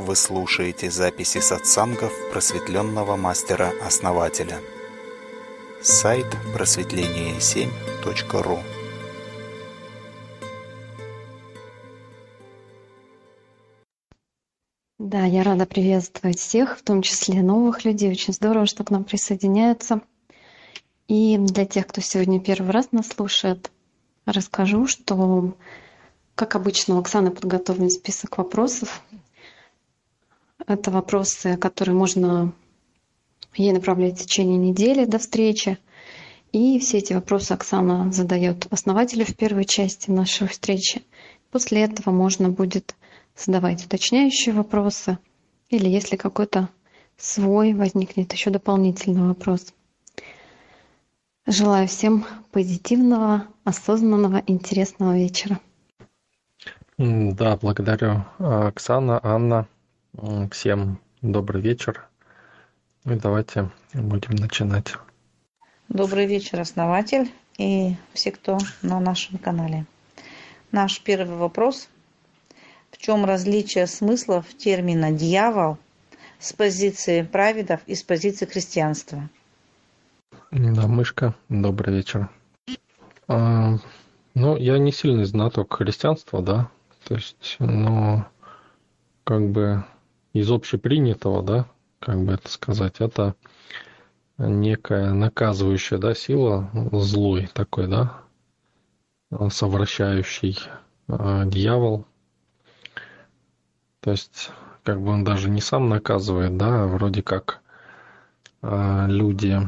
Вы слушаете записи сатсангов просветленного мастера-основателя. Сайт просветление7.ру Да, я рада приветствовать всех, в том числе новых людей. Очень здорово, что к нам присоединяются. И для тех, кто сегодня первый раз нас слушает, расскажу, что, как обычно, у Оксаны подготовлен список вопросов. Это вопросы, которые можно ей направлять в течение недели до встречи. И все эти вопросы Оксана задает основателю в первой части нашей встречи. После этого можно будет задавать уточняющие вопросы или если какой-то свой возникнет еще дополнительный вопрос. Желаю всем позитивного, осознанного, интересного вечера. Да, благодарю, Оксана, Анна. Всем добрый вечер. И давайте будем начинать. Добрый вечер, основатель и все, кто на нашем канале. Наш первый вопрос. В чем различие смыслов термина «дьявол» с позиции праведов и с позиции христианства? Да, мышка, добрый вечер. А, ну, я не сильный знаток христианства, да, то есть, но как бы из общепринятого, да, как бы это сказать, это некая наказывающая, да, сила, злой такой, да, совращающий э, дьявол. То есть, как бы он даже не сам наказывает, да, а вроде как э, люди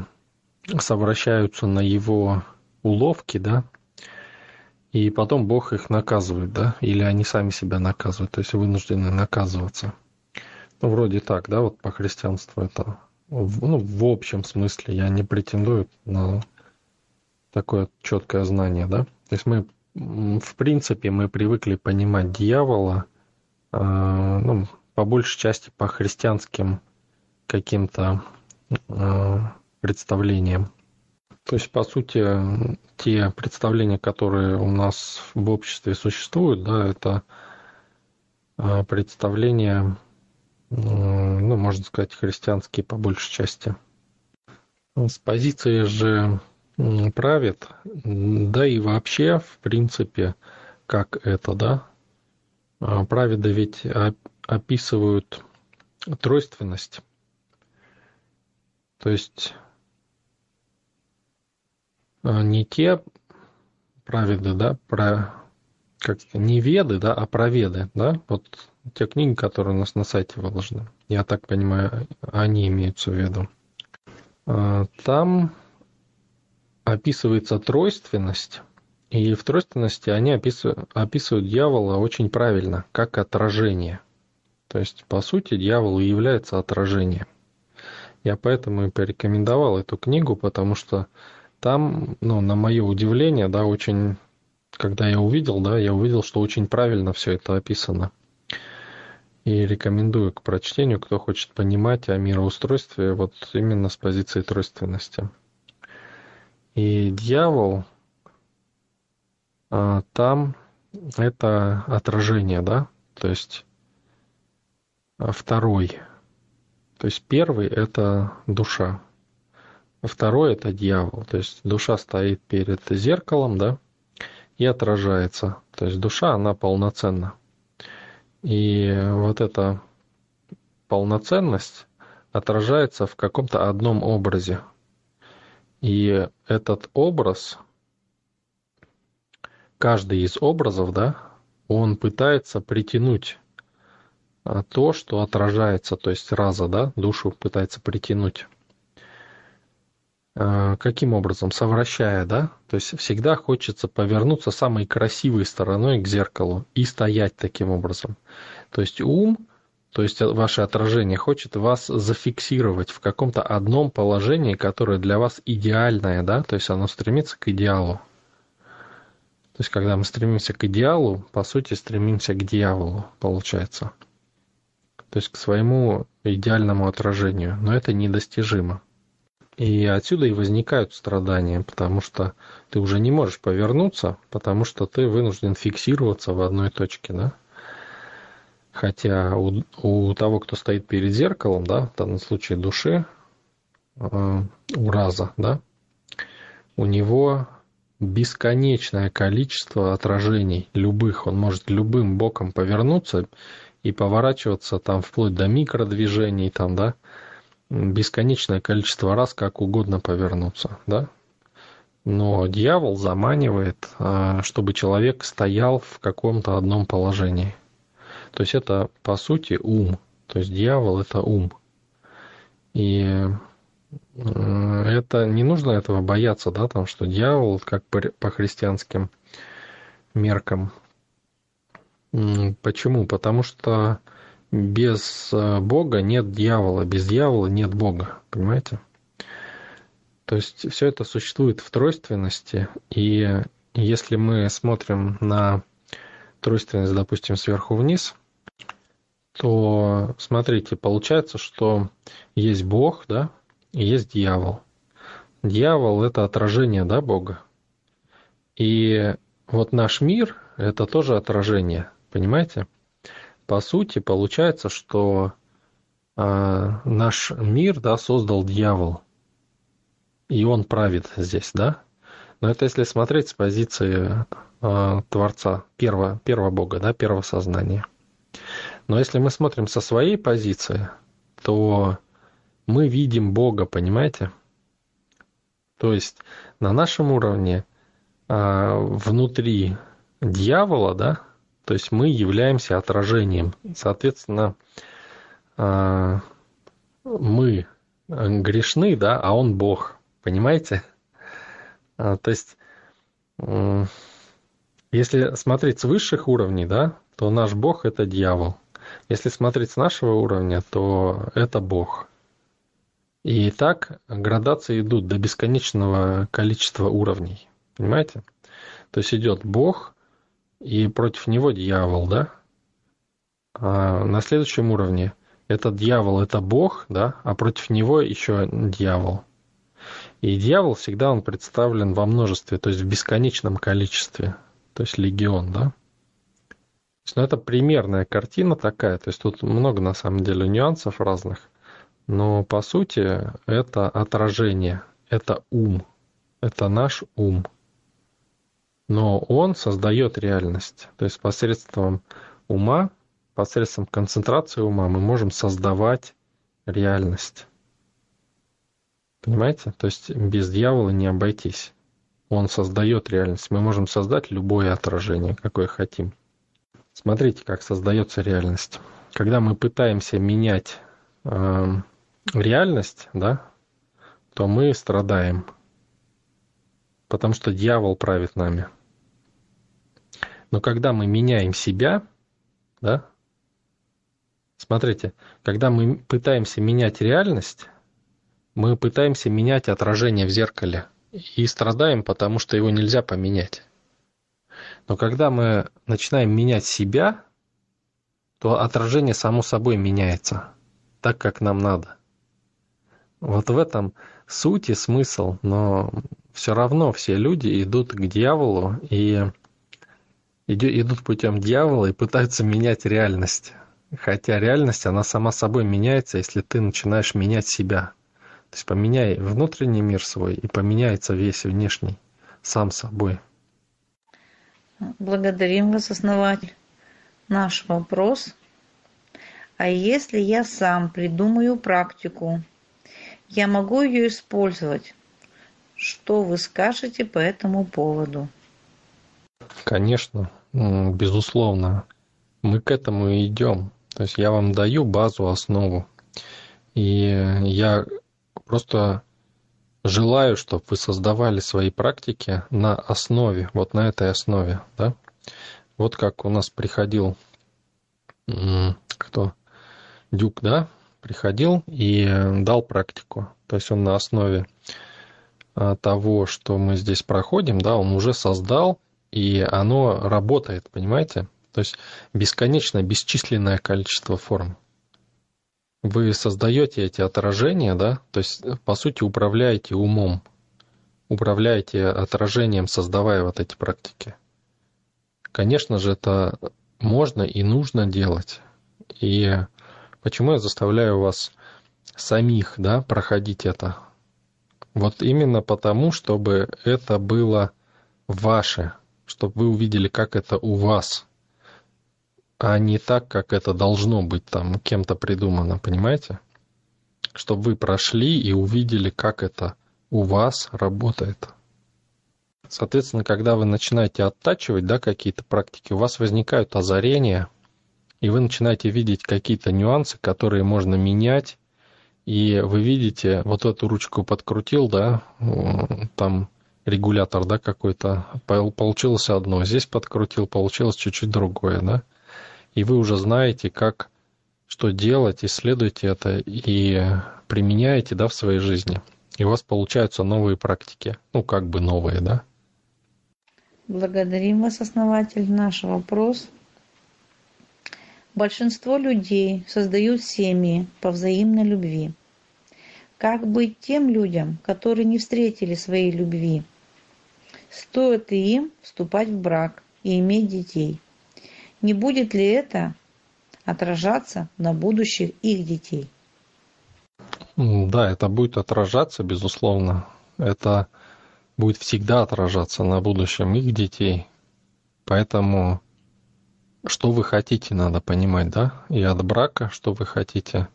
совращаются на его уловки, да, и потом Бог их наказывает, да, или они сами себя наказывают, то есть вынуждены наказываться. Ну, вроде так, да, вот по христианству это, ну, в общем смысле, я не претендую на такое четкое знание, да. То есть мы, в принципе, мы привыкли понимать дьявола, э, ну, по большей части по христианским каким-то э, представлениям. То есть, по сути, те представления, которые у нас в обществе существуют, да, это а, представления, ну, можно сказать, христианские по большей части. С позиции же правит, да и вообще, в принципе, как это, да, а, праведы ведь описывают тройственность. То есть а, не те праведы, да, про как не веды, да, а проведы, да, вот те книги, которые у нас на сайте выложены. Я так понимаю, они имеются в виду. А, там описывается тройственность, и в тройственности они описывают, описывают дьявола очень правильно, как отражение. То есть, по сути, дьявол и является отражением. Я поэтому и порекомендовал эту книгу, потому что там, ну, на мое удивление, да, очень, когда я увидел, да, я увидел, что очень правильно все это описано. И рекомендую к прочтению, кто хочет понимать о мироустройстве вот именно с позиции тройственности. И дьявол, а, там это отражение, да, то есть а, второй. То есть первый это душа, Второй – это дьявол. То есть душа стоит перед зеркалом, да, и отражается. То есть душа, она полноценна. И вот эта полноценность отражается в каком-то одном образе. И этот образ, каждый из образов, да, он пытается притянуть а, то, что отражается, то есть раза, да, душу пытается притянуть. Э, каким образом? Совращая, да? То есть всегда хочется повернуться самой красивой стороной к зеркалу и стоять таким образом. То есть ум, то есть ваше отражение хочет вас зафиксировать в каком-то одном положении, которое для вас идеальное, да? То есть оно стремится к идеалу. То есть когда мы стремимся к идеалу, по сути стремимся к дьяволу, получается. То есть к своему идеальному отражению. Но это недостижимо. И отсюда и возникают страдания, потому что ты уже не можешь повернуться, потому что ты вынужден фиксироваться в одной точке, да? Хотя у, у того, кто стоит перед зеркалом, да, в данном случае души, э, у раза, да, у него бесконечное количество отражений любых. Он может любым боком повернуться и поворачиваться там вплоть до микродвижений, там, да, бесконечное количество раз как угодно повернуться, да. Но дьявол заманивает, э, чтобы человек стоял в каком-то одном положении. То есть это, по сути, ум. То есть дьявол – это ум. И э, это не нужно этого бояться, да, там, что дьявол, как по, по христианским меркам. Почему? Потому что без э, Бога нет дьявола, без дьявола нет Бога, понимаете? То есть все это существует в тройственности, и если мы смотрим на тройственность, допустим, сверху вниз, то смотрите, получается, что есть Бог, да, и есть дьявол. Дьявол – это отражение, да, Бога. И вот наш мир – это тоже отражение, понимаете? По сути, получается, что э, наш мир, да, создал дьявол, и он правит здесь, да? Но это если смотреть с позиции э, Творца, первого, первого Бога, да, первого сознания. Но если мы смотрим со своей позиции, то мы видим Бога, понимаете? То есть на нашем уровне а, внутри дьявола, да, то есть мы являемся отражением. Соответственно, а, мы грешны, да, а он Бог, понимаете? А, то есть, если смотреть с высших уровней, да, то наш Бог это дьявол. Если смотреть с нашего уровня, то это Бог. И так градации идут до бесконечного количества уровней. Понимаете? То есть идет Бог, и против него дьявол, да? А на следующем уровне этот дьявол – это Бог, да? А против него еще дьявол. И дьявол всегда он представлен во множестве, то есть в бесконечном количестве, то есть легион, да? Ну, это примерная картина такая, то есть тут много на самом деле нюансов разных, но по сути это отражение, это ум, это наш ум. Но он создает реальность, то есть посредством ума, посредством концентрации ума мы можем создавать реальность. Понимаете? То есть без дьявола не обойтись. Он создает реальность. Мы можем создать любое отражение, какое хотим. Смотрите, как создается реальность. Когда мы пытаемся менять э, реальность, да, то мы страдаем, потому что дьявол правит нами. Но когда мы меняем себя, да, смотрите, когда мы пытаемся менять реальность, мы пытаемся менять отражение в зеркале и страдаем, потому что его нельзя поменять. Но когда мы начинаем менять себя, то отражение само собой меняется так, как нам надо. Вот в этом суть и смысл, но все равно все люди идут к дьяволу и идут путем дьявола и пытаются менять реальность. Хотя реальность, она сама собой меняется, если ты начинаешь менять себя. То есть поменяй внутренний мир свой, и поменяется весь внешний сам собой. Благодарим вас, основатель. Наш вопрос. А если я сам придумаю практику, я могу ее использовать? Что вы скажете по этому поводу? Конечно, безусловно. Мы к этому и идем. То есть я вам даю базу, основу. И я просто желаю, чтобы вы создавали свои практики на основе, вот на этой основе, да. Вот как у нас приходил кто? Дюк, да, приходил и дал практику. То есть он на основе а, того, что мы здесь проходим, да, он уже создал, и оно работает, понимаете? То есть бесконечное, бесчисленное количество форм вы создаете эти отражения, да, то есть, по сути, управляете умом, управляете отражением, создавая вот эти практики. Конечно же, это можно и нужно делать. И почему я заставляю вас самих, да, проходить это? Вот именно потому, чтобы это было ваше, чтобы вы увидели, как это у вас, а не так, как это должно быть там кем-то придумано, понимаете? Чтобы вы прошли и увидели, как это у вас работает. Соответственно, когда вы начинаете оттачивать да, какие-то практики, у вас возникают озарения, и вы начинаете видеть какие-то нюансы, которые можно менять, и вы видите, вот эту ручку подкрутил, да, там регулятор, да, какой-то, получилось одно, здесь подкрутил, получилось чуть-чуть другое, да, и вы уже знаете, как, что делать, исследуете это и применяете, да, в своей жизни. И у вас получаются новые практики, ну, как бы новые, да. Благодарим вас, основатель. Наш вопрос. Большинство людей создают семьи по взаимной любви. Как быть тем людям, которые не встретили своей любви? Стоит ли им вступать в брак и иметь детей? Не будет ли это отражаться на будущих их детей? Да, это будет отражаться, безусловно. Это будет всегда отражаться на будущем их детей. Поэтому что вы хотите, надо понимать, да? И от брака, что вы хотите,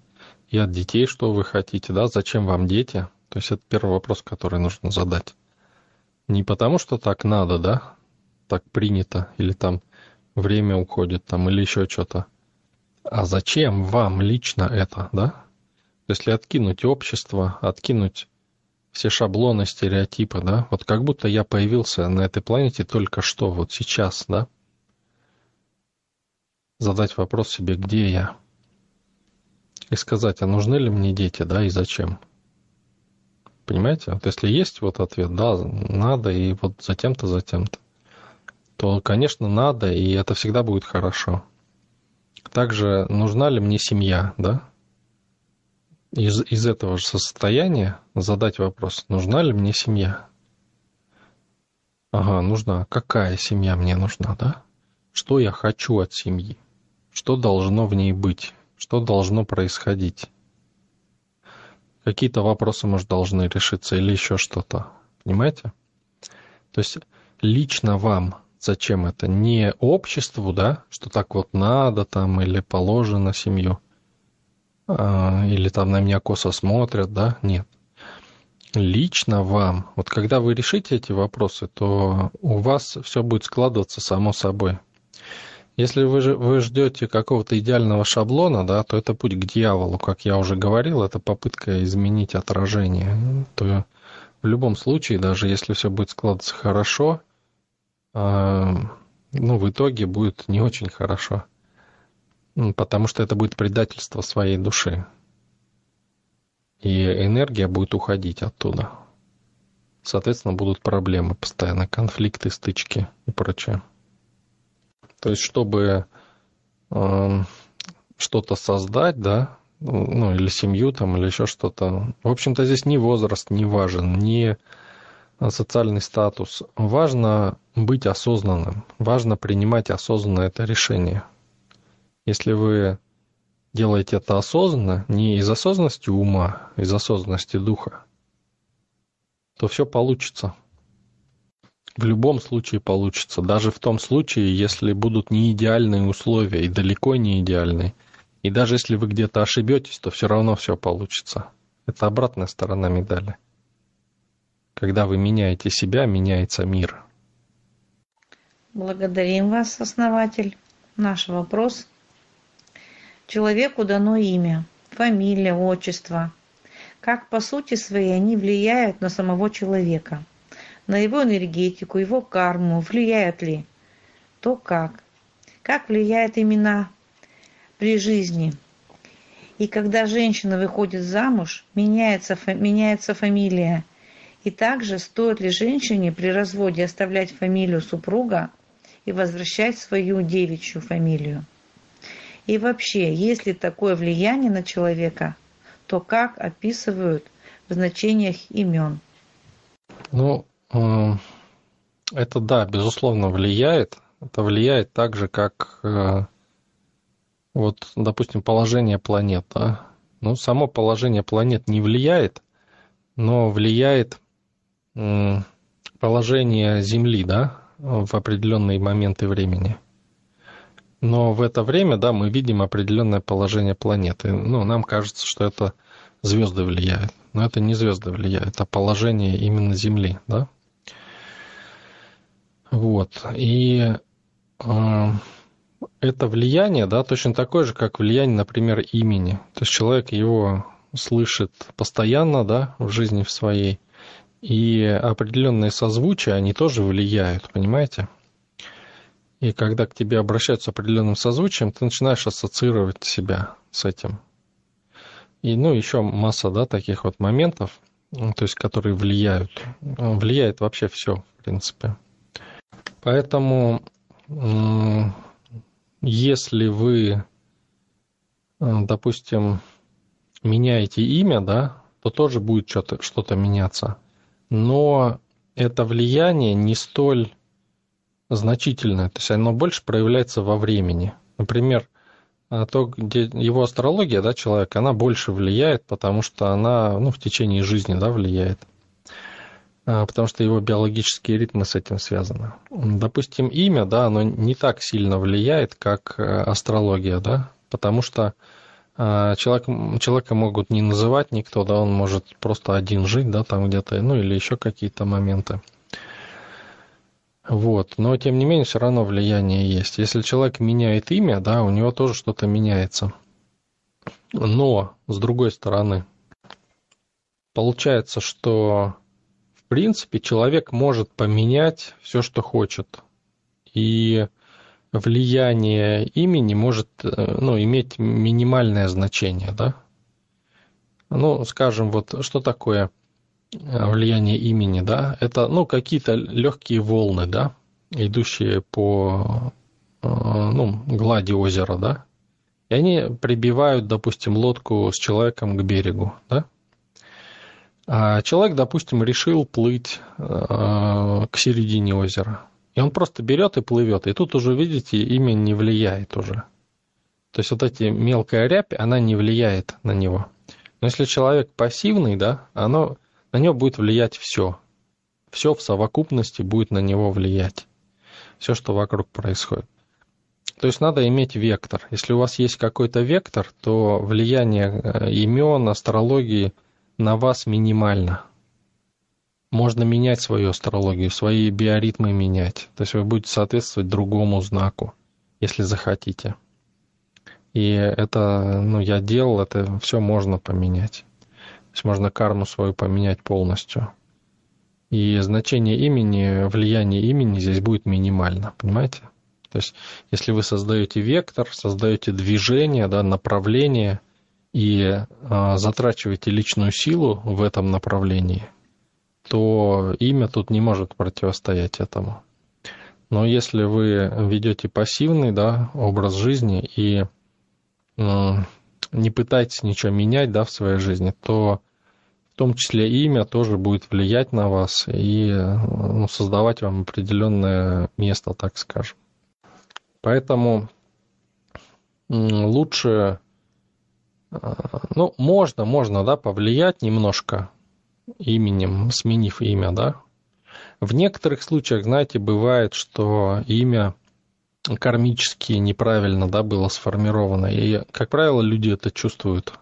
и от детей, что вы хотите, да? Зачем вам дети? То есть это первый вопрос, который нужно задать. Не потому, что так надо, да? Так принято, или там время уходит, там, или еще что-то. А зачем вам лично это, да? Если откинуть общество, откинуть все шаблоны, стереотипы, да, вот как будто я появился на этой планете только что, вот сейчас, да, задать вопрос себе, где я, и сказать, а нужны ли мне дети, да, и зачем. Понимаете? Вот если есть вот ответ, да, надо, и вот затем-то, затем-то, то, конечно, надо, и это всегда будет хорошо. Также нужна ли мне семья, да? Из, из этого же состояния задать вопрос, нужна ли мне семья? Ага, нужна. Какая семья мне нужна, да? Что я хочу от семьи? Что должно в ней быть? Что должно происходить? Какие-то вопросы, может, должны решиться или еще что-то. Понимаете? То есть лично вам зачем это? Не обществу, да, что так вот надо там или положено семью, а, или там на меня косо смотрят, да, нет. Лично вам, вот когда вы решите эти вопросы, то у вас все будет складываться само собой. Если вы, вы ждете какого-то идеального шаблона, да, то это путь к дьяволу, как я уже говорил, это попытка изменить отражение. То в любом случае, даже если все будет складываться хорошо, э, ну, в итоге будет не очень хорошо. Потому что это будет предательство своей души. И энергия будет уходить оттуда. Соответственно, будут проблемы постоянно, конфликты, стычки и прочее. То есть, чтобы э, что-то создать, да, ну, или семью там, или еще что-то. В общем-то, здесь ни возраст не важен, ни социальный статус. Важно быть осознанным, важно принимать осознанно это решение. Если вы делаете это осознанно, не из осознанности ума, а из осознанности духа, то все получится в любом случае получится. Даже в том случае, если будут не идеальные условия и далеко не идеальные. И даже если вы где-то ошибетесь, то все равно все получится. Это обратная сторона медали. Когда вы меняете себя, меняется мир. Благодарим вас, основатель. Наш вопрос. Человеку дано имя, фамилия, отчество. Как по сути своей они влияют на самого человека – на его энергетику, его карму, влияют ли? То как? Как влияет имена при жизни? И когда женщина выходит замуж, меняется, меняется фамилия. И также стоит ли женщине при разводе оставлять фамилию супруга и возвращать свою девичью фамилию? И вообще, есть ли такое влияние на человека, то как описывают в значениях имен? Ну, это, да, безусловно, влияет. Это влияет так же, как э, вот, допустим, положение планет, да, ну, само положение планет не влияет, но влияет положение Земли, да, в определенные моменты времени. Но в это время, да, мы видим определенное положение планеты. Ну, нам кажется, что это звезды влияют. Но это не звезды влияют, а положение именно Земли, да. Вот. И э, это влияние, да, точно такое же, как влияние, например, имени. То есть человек его слышит постоянно, да, в жизни в своей. И определенные созвучия, они тоже влияют, понимаете? И когда к тебе обращаются определенным созвучием, ты начинаешь ассоциировать себя с этим. И, ну, еще масса, да, таких вот моментов, то есть, которые влияют. Влияет вообще все, в принципе. Поэтому, если вы, допустим, меняете имя, да, то тоже будет что-то что меняться. Но это влияние не столь значительное, то есть оно больше проявляется во времени. Например, а, то, где его астрология, да, человека, она больше влияет, потому что она, ну, в течение жизни, да, влияет. А, потому что его биологические ритмы с этим связаны. Допустим, имя, да, оно не так сильно влияет, как э, астрология, да, потому что а, человек, человека могут не называть никто, да, он может просто один жить, да, там где-то, ну, или еще какие-то моменты. Вот. Но, тем не менее, все равно влияние есть. Если человек меняет имя, да, у него тоже что-то меняется. Но, с другой стороны, получается, что, принципе, человек может поменять все, что хочет. И влияние имени может э, ну, иметь минимальное значение, да? Ну, скажем, вот что такое Э, влияние имени, да, это, ну, какие-то легкие волны, да, идущие по, э, ну, глади озера, да, и они прибивают, допустим, лодку с человеком к берегу, да, а человек, допустим, решил плыть э, к середине озера, и он просто берет и плывет, и тут уже, видите, имя не влияет уже. То есть вот эти мелкая рябь, она не влияет на него. Но если человек пассивный, да, оно на него будет влиять все. Все в совокупности будет на него влиять. Все, что вокруг происходит. То есть надо иметь вектор. Если у вас есть какой-то вектор, то влияние э, имен, астрологии на вас минимально. Можно менять свою астрологию, свои биоритмы менять. То есть вы будете соответствовать другому знаку, если захотите. И это, ну, я делал, это все можно поменять есть можно карму свою поменять полностью. И значение имени, влияние имени здесь будет минимально, понимаете? То есть, если вы создаете вектор, создаете движение, да, направление и э, затрачиваете личную силу в этом направлении, то имя тут не может противостоять этому. Но если вы ведете пассивный да, образ жизни и не пытаетесь ничего менять да, в своей жизни, то в том числе имя тоже будет влиять на вас и ну, создавать вам определенное место, так скажем. Поэтому лучше, а, ну, можно, можно, да, повлиять немножко именем, сменив имя, да. В некоторых случаях, знаете, бывает, что имя кармически неправильно, да, было сформировано. И, как правило, люди это чувствуют.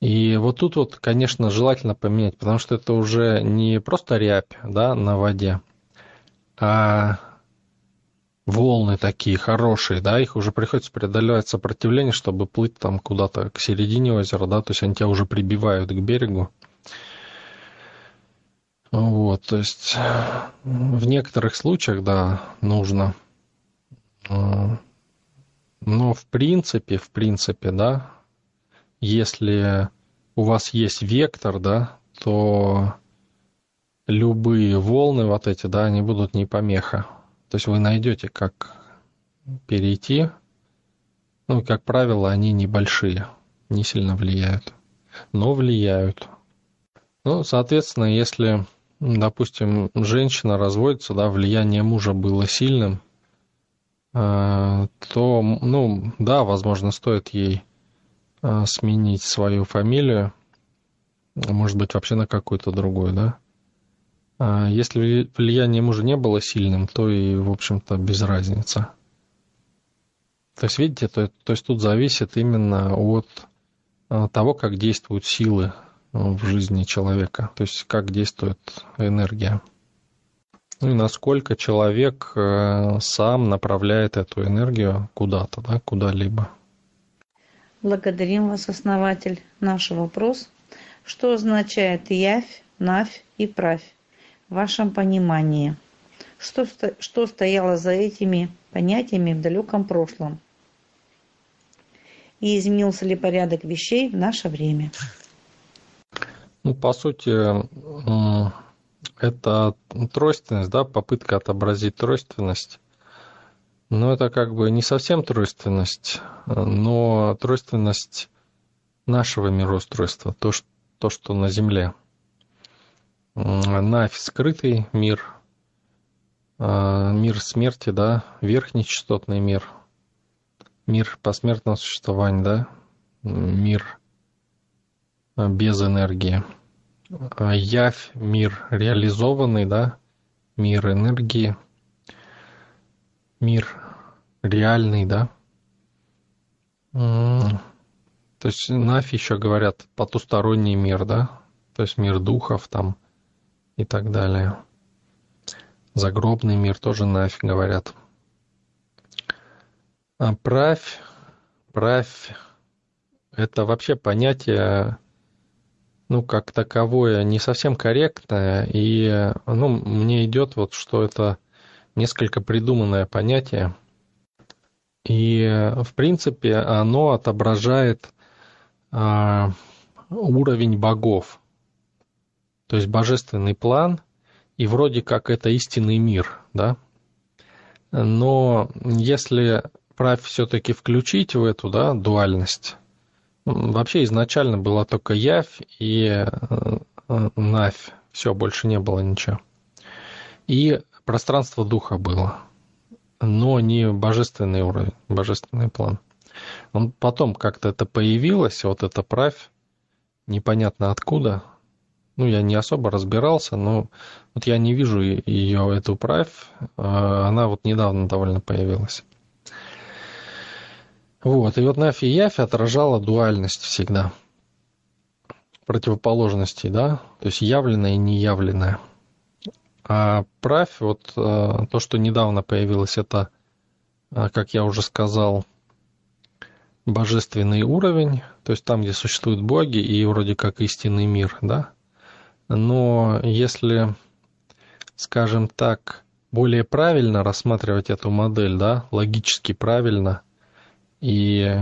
И вот тут вот, конечно, желательно поменять, потому что это уже не просто рябь да, на воде, а волны такие хорошие, да, их уже приходится преодолевать сопротивление, чтобы плыть там куда-то к середине озера, да, то есть они тебя уже прибивают к берегу. Вот, то есть в некоторых случаях, да, нужно. Но в принципе, в принципе, да, если у вас есть вектор, да, то любые волны вот эти, да, они будут не помеха. То есть вы найдете, как перейти. Ну, как правило, они небольшие, не сильно влияют, но влияют. Ну, соответственно, если, допустим, женщина разводится, да, влияние мужа было сильным, то, ну, да, возможно, стоит ей сменить свою фамилию, может быть, вообще на какую-то другую, да. А если влияние мужа не было сильным, то и, в общем-то, без разницы. То есть, видите, то, то есть тут зависит именно от а, того, как действуют силы в жизни человека, то есть как действует энергия. Ну и насколько человек сам направляет эту энергию куда-то, да, куда-либо. Благодарим вас, основатель. Наш вопрос. Что означает явь, навь и правь вашем понимании? Что, что стояло за этими понятиями в далеком прошлом? И изменился ли порядок вещей в наше время? Ну, по сути, это тройственность, да, попытка отобразить тройственность. Но это как бы не совсем тройственность, но тройственность нашего мироустройства, то, что, то, что на Земле. Навь – скрытый мир, а, мир смерти, да, верхний частотный мир, мир посмертного существования, да, мир без энергии. А явь, мир реализованный, да, мир энергии, мир реальный, да. То есть нафь еще говорят потусторонний мир, да, то есть мир духов там и так далее. Загробный мир тоже нафь говорят. А правь, правь, это вообще понятие ну, как таковое не совсем корректное, и ну, мне идет вот, что это несколько придуманное понятие, и в принципе оно отображает а, уровень богов, то есть божественный план, и вроде как это истинный мир, да. Но если правь все-таки включить в эту да, дуальность, Вообще изначально была только явь и э, э, навь. Все, больше не было ничего. И пространство духа было, но не божественный уровень, божественный план. Он потом как-то это появилось, вот эта правь, непонятно откуда. Ну, я не особо разбирался, но вот я не вижу ее, эту правь. Э, она вот недавно довольно появилась. Вот, и вот Нафи Яфи отражала дуальность всегда. Противоположностей, да, то есть явленное и неявленное. А правь, вот э, то, что недавно появилось, это, э, как я уже сказал, божественный уровень, то есть там, где существуют боги и вроде как истинный мир, да. Но если, скажем так, более правильно рассматривать эту модель, да, логически правильно – и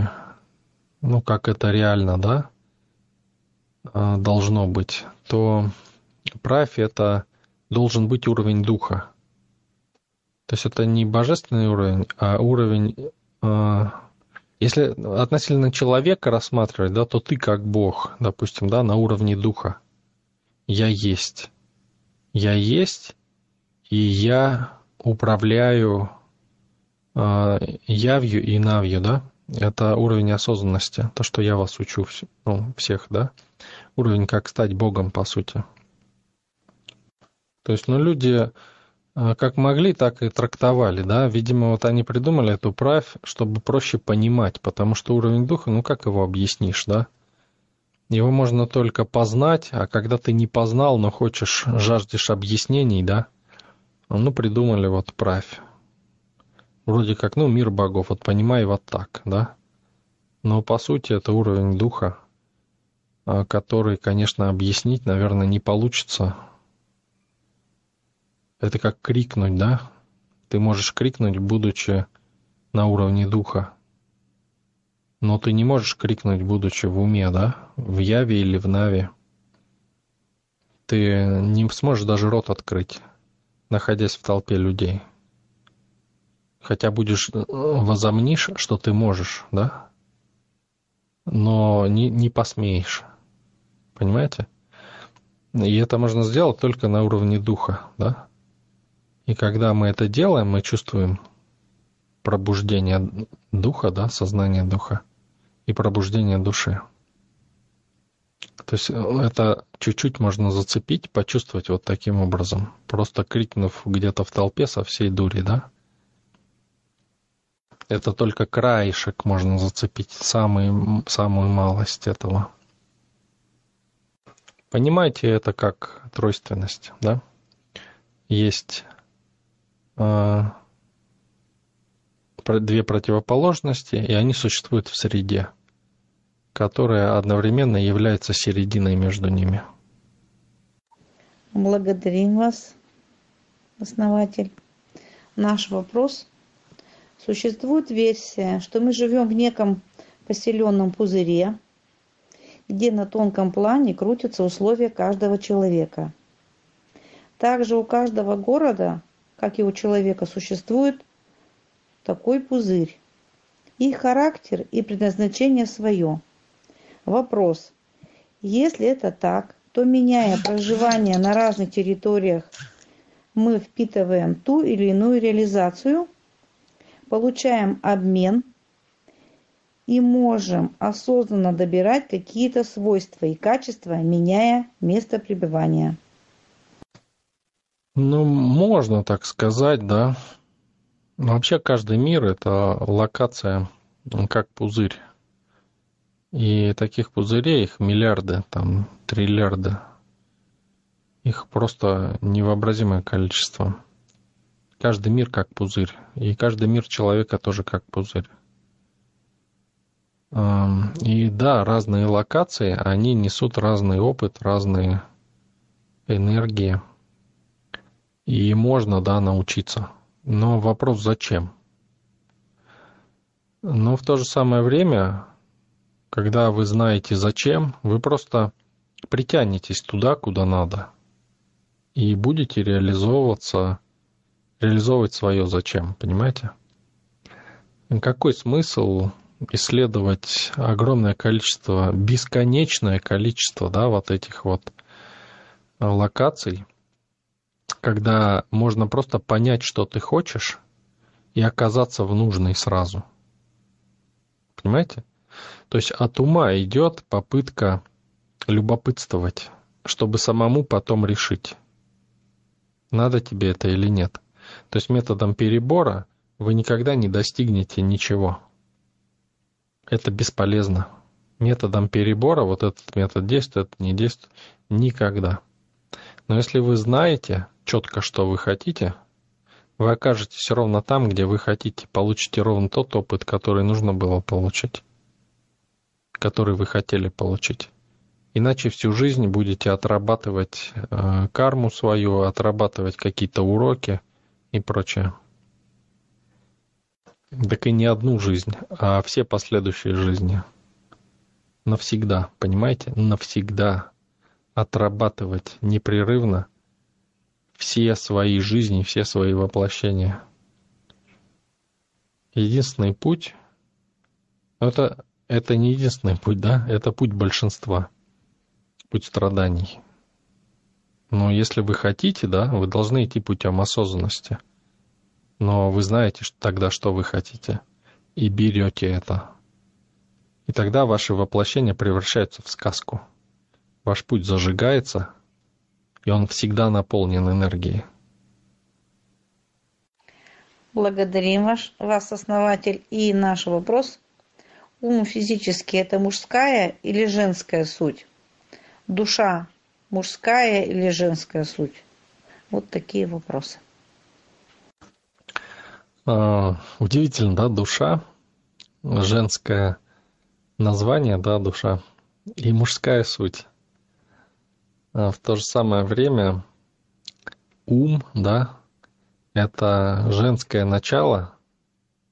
ну как это реально, да, а, должно быть, то правь это должен быть уровень духа. То есть это не божественный уровень, а уровень... А, если относительно человека рассматривать, да, то ты как Бог, допустим, да, на уровне духа. Я есть. Я есть, и я управляю э, явью и навью, да? Это уровень осознанности, то, что я вас учу ну, всех, да? Уровень, как стать Богом, по сути. То есть, ну, люди э, как могли, так и трактовали, да. Видимо, вот они придумали эту правь, чтобы проще понимать, потому что уровень духа, ну, как его объяснишь, да? Его можно только познать, а когда ты не познал, но хочешь, жаждешь объяснений, да, ну, придумали вот правь вроде как, ну, мир богов, вот понимай вот так, да? Но по сути это уровень духа, а, который, конечно, объяснить, наверное, не получится. Это как крикнуть, да? Ты можешь крикнуть, будучи на уровне духа. Но ты не можешь крикнуть, будучи в уме, да? В яве или в наве. Ты не сможешь даже рот открыть, находясь в толпе людей хотя будешь э, возомнишь, что ты можешь, да, но не, не посмеешь. Понимаете? И это можно сделать только на уровне духа, да? И когда мы это делаем, мы чувствуем пробуждение духа, да, сознания духа и пробуждение души. То есть э, это чуть-чуть можно зацепить, почувствовать вот таким образом, просто крикнув где-то в толпе со всей дури, да? Это только краешек можно зацепить, самый, самую малость этого. Понимаете это как тройственность, да? Есть э, две противоположности, и они существуют в среде, которая одновременно является серединой между ними. Благодарим вас, основатель. Наш вопрос. Существует версия, что мы живем в неком поселенном пузыре, где на тонком плане крутятся условия каждого человека. Также у каждого города, как и у человека, существует такой пузырь. Их характер и предназначение свое. Вопрос. Если это так, то меняя проживание на разных территориях, мы впитываем ту или иную реализацию, получаем обмен и можем осознанно добирать какие-то свойства и качества, меняя место пребывания. Ну, можно так сказать, да. Вообще каждый мир – это локация, как пузырь. И таких пузырей, их миллиарды, там, триллиарды. Их просто невообразимое количество. Каждый мир как пузырь. И каждый мир человека тоже как пузырь. И да, разные локации, они несут разный опыт, разные энергии. И можно, да, научиться. Но вопрос зачем? Но в то же самое время, когда вы знаете зачем, вы просто притянетесь туда, куда надо. И будете реализовываться, реализовывать свое зачем, понимаете? Какой смысл исследовать огромное количество, бесконечное количество, да, вот этих вот локаций, когда можно просто понять, что ты хочешь, и оказаться в нужной сразу. Понимаете? То есть от ума идет попытка любопытствовать, чтобы самому потом решить, надо тебе это или нет. То есть методом перебора вы никогда не достигнете ничего это бесполезно. Методом перебора вот этот метод действует, не действует никогда. Но если вы знаете четко, что вы хотите, вы окажетесь ровно там, где вы хотите, получите ровно тот опыт, который нужно было получить, который вы хотели получить. Иначе всю жизнь будете отрабатывать э, карму свою, отрабатывать какие-то уроки и прочее. Так и не одну жизнь, а все последующие жизни. Навсегда, понимаете? Навсегда отрабатывать непрерывно все свои жизни, все свои воплощения. Единственный путь, это, это не единственный путь, да, это путь большинства, путь страданий. Но если вы хотите, да, вы должны идти путем осознанности – но вы знаете тогда, что вы хотите, и берете это. И тогда ваши воплощения превращаются в сказку. Ваш путь зажигается, и он всегда наполнен энергией. Благодарим ваш, вас, основатель. И наш вопрос. Ум физически – это мужская или женская суть? Душа – мужская или женская суть? Вот такие вопросы. А, удивительно, да, душа, женское название, да, душа, и мужская суть. А в то же самое время ум, да, это женское начало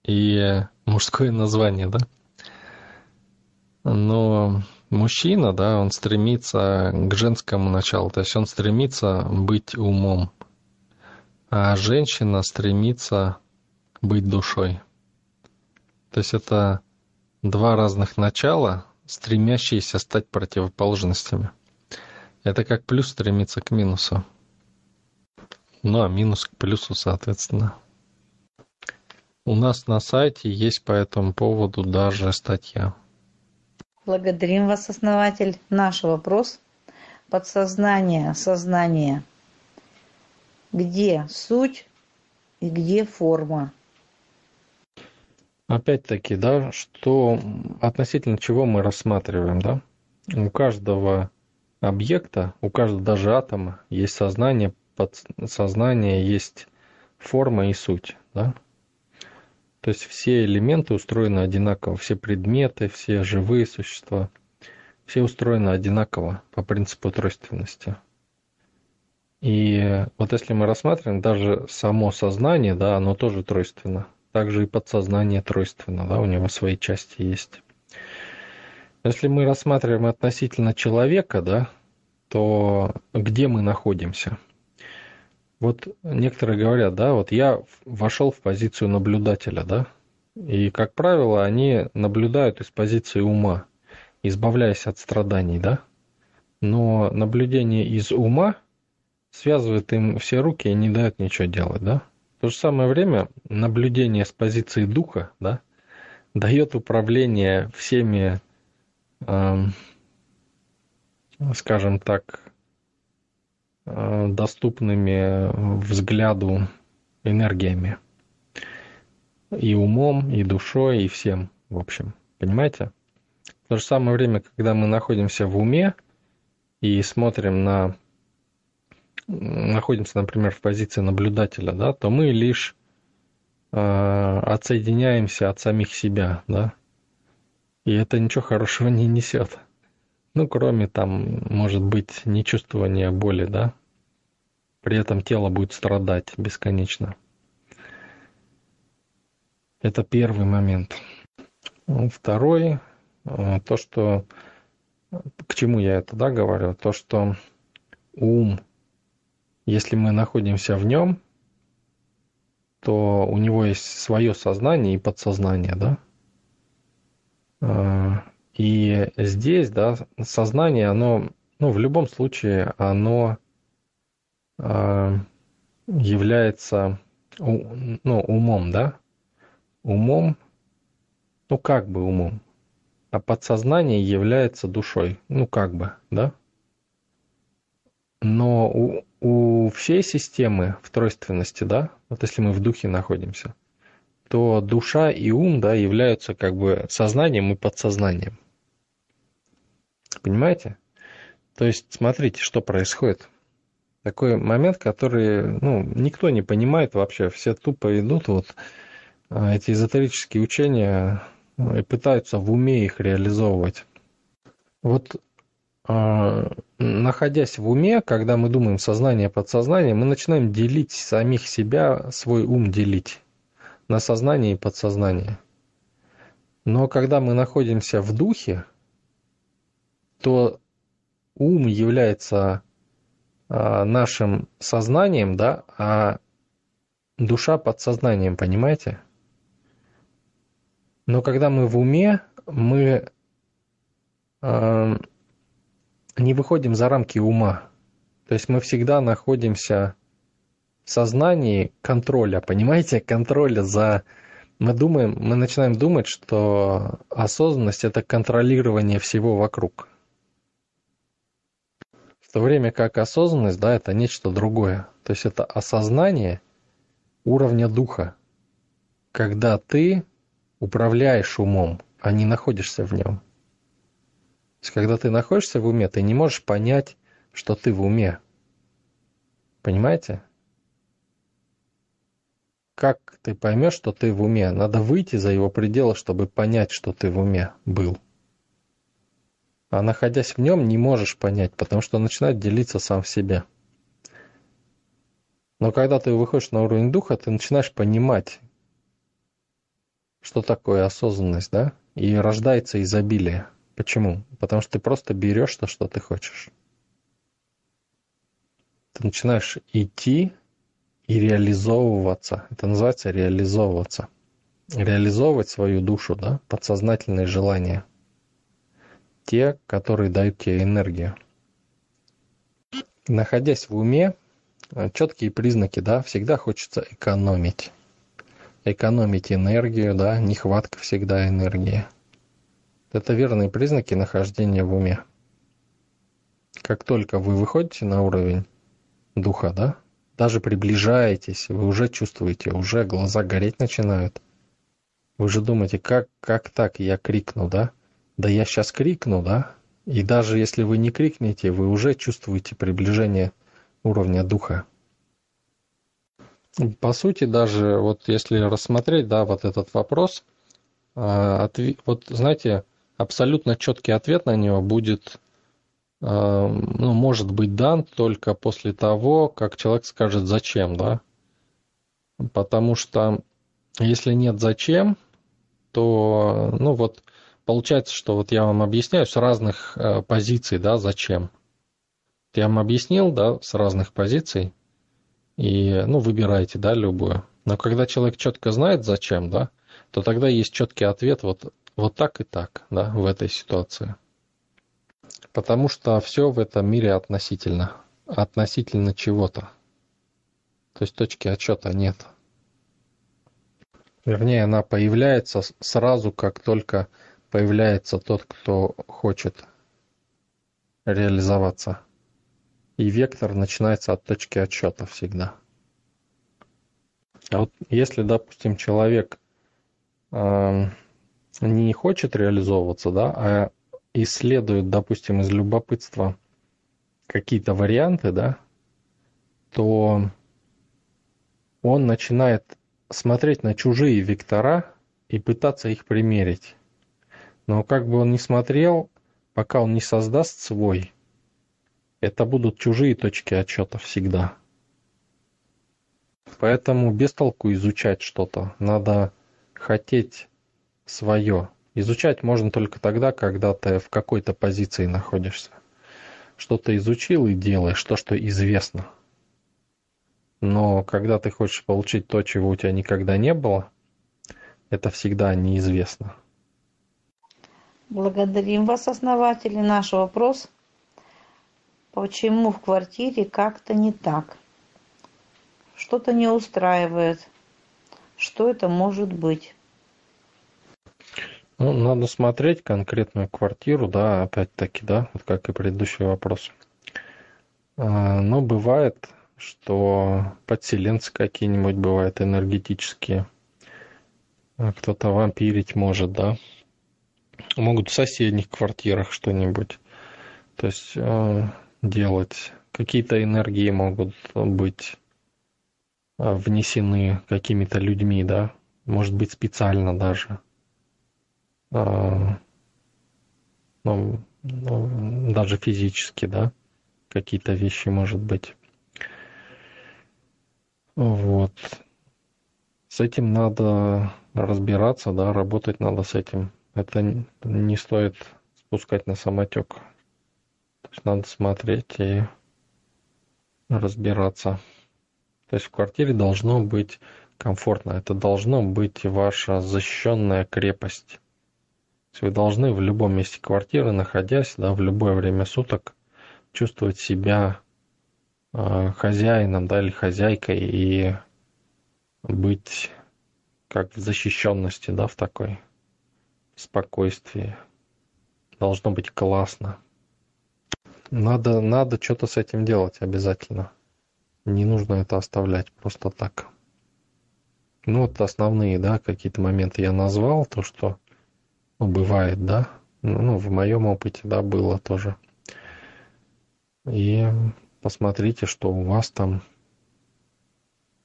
и мужское название, да. Но мужчина, да, он стремится к женскому началу, то есть он стремится быть умом, а женщина стремится быть душой. То есть это два разных начала, стремящиеся стать противоположностями. Это как плюс стремится к минусу. Ну а минус к плюсу, соответственно. У нас на сайте есть по этому поводу даже статья. Благодарим вас, основатель. Наш вопрос. Подсознание, сознание. Где суть и где форма? Опять-таки, да, что относительно чего мы рассматриваем, да? У каждого объекта, у каждого даже атома есть сознание, подсознание есть форма и суть, да? То есть все элементы устроены одинаково, все предметы, все живые существа, все устроены одинаково по принципу тройственности. И вот если мы рассматриваем даже само сознание, да, оно тоже тройственно. Также и подсознание тройственно, да, у него свои части есть. Если мы рассматриваем относительно человека, да, то где мы находимся? Вот некоторые говорят, да, вот я вошел в позицию наблюдателя, да, и, как правило, они наблюдают из позиции ума, избавляясь от страданий, да. Но наблюдение из ума связывает им все руки и не дает ничего делать, да. В то же самое время наблюдение с позиции духа, да, дает управление всеми скажем так, э, доступными взгляду энергиями. И умом, и душой, и всем, в общем. Понимаете? В то же самое время, когда мы находимся в уме и смотрим на находимся, например, в позиции наблюдателя, да, то мы лишь э, отсоединяемся от самих себя, да, и это ничего хорошего не несет. Ну, кроме там, может быть, нечувствования боли, да? При этом тело будет страдать бесконечно. Это первый момент. Второй, э, то, что... К чему я это, да, говорю? То, что ум, если мы находимся в нем, то у него есть свое сознание и подсознание, да? А, и здесь, да, сознание, оно, ну, в любом случае, оно э, является, ну, умом, да, умом, ну, как бы умом, а подсознание является душой, ну, как бы, да. Но у, у всей системы в тройственности, да, вот если мы в духе находимся, то душа и ум да, являются как бы сознанием и подсознанием. Понимаете? То есть смотрите, что происходит. Такой момент, который ну, никто не понимает вообще. Все тупо идут вот а, эти эзотерические учения ну, и пытаются в уме их реализовывать. Вот э, находясь в уме, когда мы думаем сознание, подсознание, мы начинаем делить самих себя, свой ум делить на сознание и подсознание. Но когда мы находимся в духе, то ум является а, нашим сознанием, да, а душа подсознанием, понимаете? Но когда мы в уме, мы э, не выходим за рамки ума. То есть мы всегда находимся сознании контроля, понимаете, контроля за... Мы думаем, мы начинаем думать, что осознанность – это контролирование всего вокруг. В то время как осознанность, да, это нечто другое. То есть это осознание уровня духа, когда ты управляешь умом, а не находишься в нем. То есть когда ты находишься в уме, ты не можешь понять, что ты в уме. Понимаете? Как ты поймешь, что ты в уме? Надо выйти за его пределы, чтобы понять, что ты в уме был. А находясь в нем, не можешь понять, потому что начинает делиться сам в себе. Но когда ты выходишь на уровень духа, ты начинаешь понимать, что такое осознанность, да? И рождается изобилие. Почему? Потому что ты просто берешь то, что ты хочешь. Ты начинаешь идти и реализовываться. Это называется реализовываться. Реализовывать свою душу, да, подсознательные желания. Те, которые дают тебе энергию. Находясь в уме, четкие признаки, да, всегда хочется экономить. экономить энергию, да, нехватка всегда энергии. Это верные признаки нахождения в уме. Как только вы выходите на уровень духа, да, даже приближаетесь, вы уже чувствуете, уже глаза гореть начинают. Вы же думаете, как, как так я крикну, да? Да я сейчас крикну, да? И даже если вы не крикнете, вы уже чувствуете приближение уровня духа. По сути, даже вот если рассмотреть, да, вот этот вопрос, а, вот знаете, абсолютно четкий ответ на него будет, ну, может быть дан только после того, как человек скажет зачем, да. Потому что если нет зачем, то, ну вот, получается, что вот я вам объясняю с разных э, позиций, да, зачем. Я вам объяснил, да, с разных позиций, и, ну, выбирайте, да, любую. Но когда человек четко знает, зачем, да, то тогда есть четкий ответ вот, вот так и так, да, в этой ситуации. Потому что все в этом мире относительно. Относительно чего-то. То есть точки отчета нет. Вернее, она появляется сразу, как только появляется тот, кто хочет реализоваться. И вектор начинается от точки отсчета всегда. А вот если, допустим, человек э, не хочет реализовываться, да, а исследует, допустим, из любопытства какие-то варианты, да, то он начинает смотреть на чужие вектора и пытаться их примерить. Но как бы он ни смотрел, пока он не создаст свой, это будут чужие точки отчета всегда. Поэтому без толку изучать что-то. Надо хотеть свое. Изучать можно только тогда, когда ты в какой-то позиции находишься. Что-то изучил и делаешь то, что известно – но когда ты хочешь получить то, чего у тебя никогда не было, это всегда неизвестно. Благодарим вас, основатели. Наш вопрос. Почему в квартире как-то не так? Что-то не устраивает. Что это может быть? Ну, надо смотреть конкретную квартиру, да, опять-таки, да, вот как и предыдущий вопрос. А, но бывает, что подселенцы какие-нибудь бывают энергетические. А кто-то вампирить может, да. Могут в соседних квартирах что-нибудь. То есть э, делать. Какие-то энергии могут быть э, внесены какими-то людьми, да. Может быть специально даже. Э, ну, ну, даже физически, да. Какие-то вещи, может быть. Вот. С этим надо разбираться, да, работать надо с этим. Это не стоит спускать на самотек. То есть надо смотреть и разбираться. То есть в квартире должно быть комфортно. Это должно быть ваша защищенная крепость. Вы должны в любом месте квартиры, находясь, да, в любое время суток, чувствовать себя Э, хозяином, да, или хозяйкой и быть как в защищенности, да, в такой спокойствии. Должно быть классно. Надо, надо что-то с этим делать обязательно. Не нужно это оставлять просто так. Ну, вот основные, да, какие-то моменты я назвал, то, что бывает, да. Ну, в моем опыте, да, было тоже. И посмотрите, что у вас там.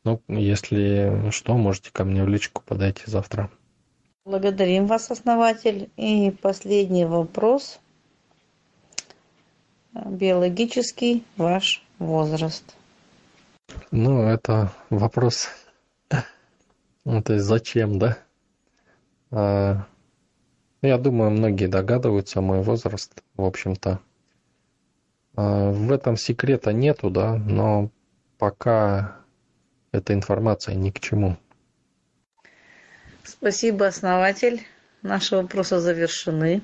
Ну, если что, можете ко мне в личку подойти завтра. Благодарим вас, основатель. И последний вопрос. Биологический ваш возраст. Ну, это вопрос. Ну, то есть зачем, да? А, я думаю, многие догадываются мой возраст, в общем-то. А, в этом секрета нету, да, но пока эта информация ни к чему. Спасибо, основатель. Наши вопросы завершены.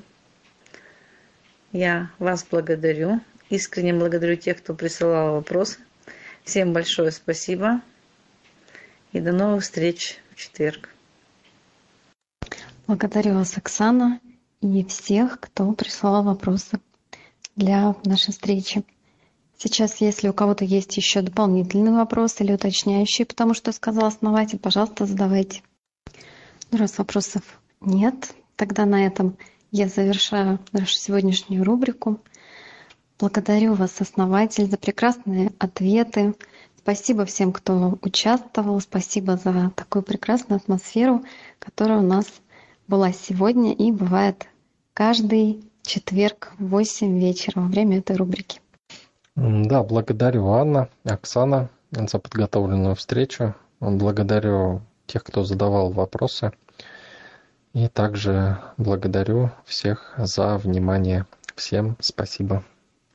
Я вас благодарю. Искренне благодарю тех, кто присылал вопросы. Всем большое спасибо. И до новых встреч в четверг. Благодарю вас, Оксана, и всех, кто прислал вопросы для нашей встречи. Сейчас, если у кого-то есть еще дополнительный вопрос или уточняющий, потому что сказал основатель, пожалуйста, задавайте. Ну, раз вопросов нет, тогда на этом я завершаю нашу сегодняшнюю рубрику. Благодарю вас, основатель, за прекрасные ответы. Спасибо всем, кто участвовал. Спасибо за такую прекрасную атмосферу, которая у нас была сегодня и бывает каждый четверг в 8 вечера во время этой рубрики. Да, благодарю Анна, Оксана за подготовленную встречу. Благодарю тех, кто задавал вопросы. И также благодарю всех за внимание. Всем спасибо.